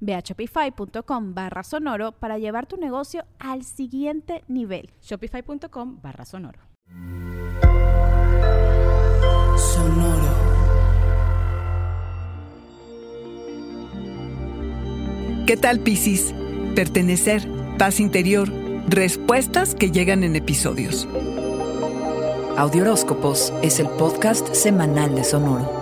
Ve a shopify.com barra sonoro para llevar tu negocio al siguiente nivel. Shopify.com barra sonoro. Sonoro. ¿Qué tal, Piscis? Pertenecer, paz interior, respuestas que llegan en episodios. Audioróscopos es el podcast semanal de Sonoro.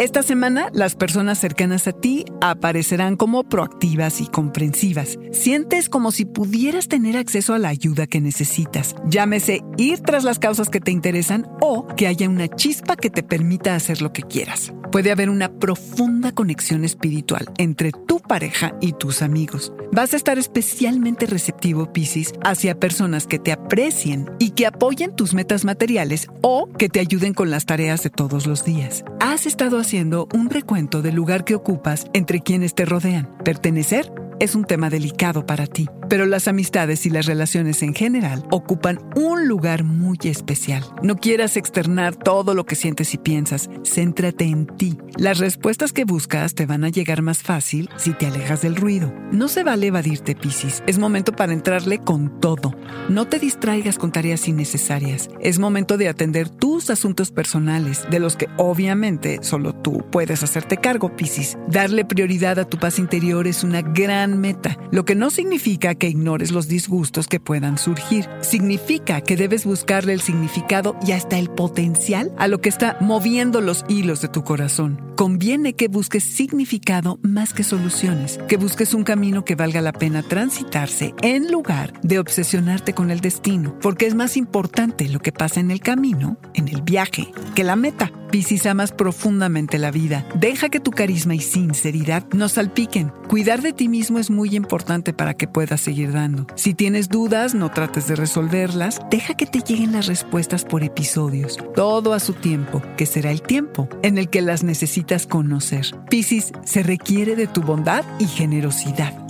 Esta semana, las personas cercanas a ti aparecerán como proactivas y comprensivas. Sientes como si pudieras tener acceso a la ayuda que necesitas. Llámese ir tras las causas que te interesan o que haya una chispa que te permita hacer lo que quieras. Puede haber una profunda conexión espiritual entre tu pareja y tus amigos. Vas a estar especialmente receptivo, Piscis, hacia personas que te aprecien y que apoyen tus metas materiales o que te ayuden con las tareas de todos los días. Has estado haciendo un recuento del lugar que ocupas entre quienes te rodean. Pertenecer es un tema delicado para ti, pero las amistades y las relaciones en general ocupan un lugar muy especial. No quieras externar todo lo que sientes y piensas, céntrate en ti. Las respuestas que buscas te van a llegar más fácil si te alejas del ruido. No se vale evadirte, Piscis. Es momento para entrarle con todo. No te distraigas con tareas innecesarias. Es momento de atender tus asuntos personales, de los que obviamente solo tú puedes hacerte cargo, Piscis. Darle prioridad a tu paz interior es una gran meta, lo que no significa que ignores los disgustos que puedan surgir. Significa que debes buscarle el significado y hasta el potencial a lo que está moviendo los hilos de tu corazón. Conviene que busques significado más que soluciones, que busques un camino que valga la pena transitarse en lugar de obsesionarte con el destino, porque es más importante lo que pasa en el camino, en el viaje, que la meta. Piscis amas profundamente la vida. Deja que tu carisma y sinceridad nos salpiquen. Cuidar de ti mismo es muy importante para que puedas seguir dando. Si tienes dudas, no trates de resolverlas. Deja que te lleguen las respuestas por episodios. Todo a su tiempo, que será el tiempo en el que las necesitas conocer. Piscis, se requiere de tu bondad y generosidad.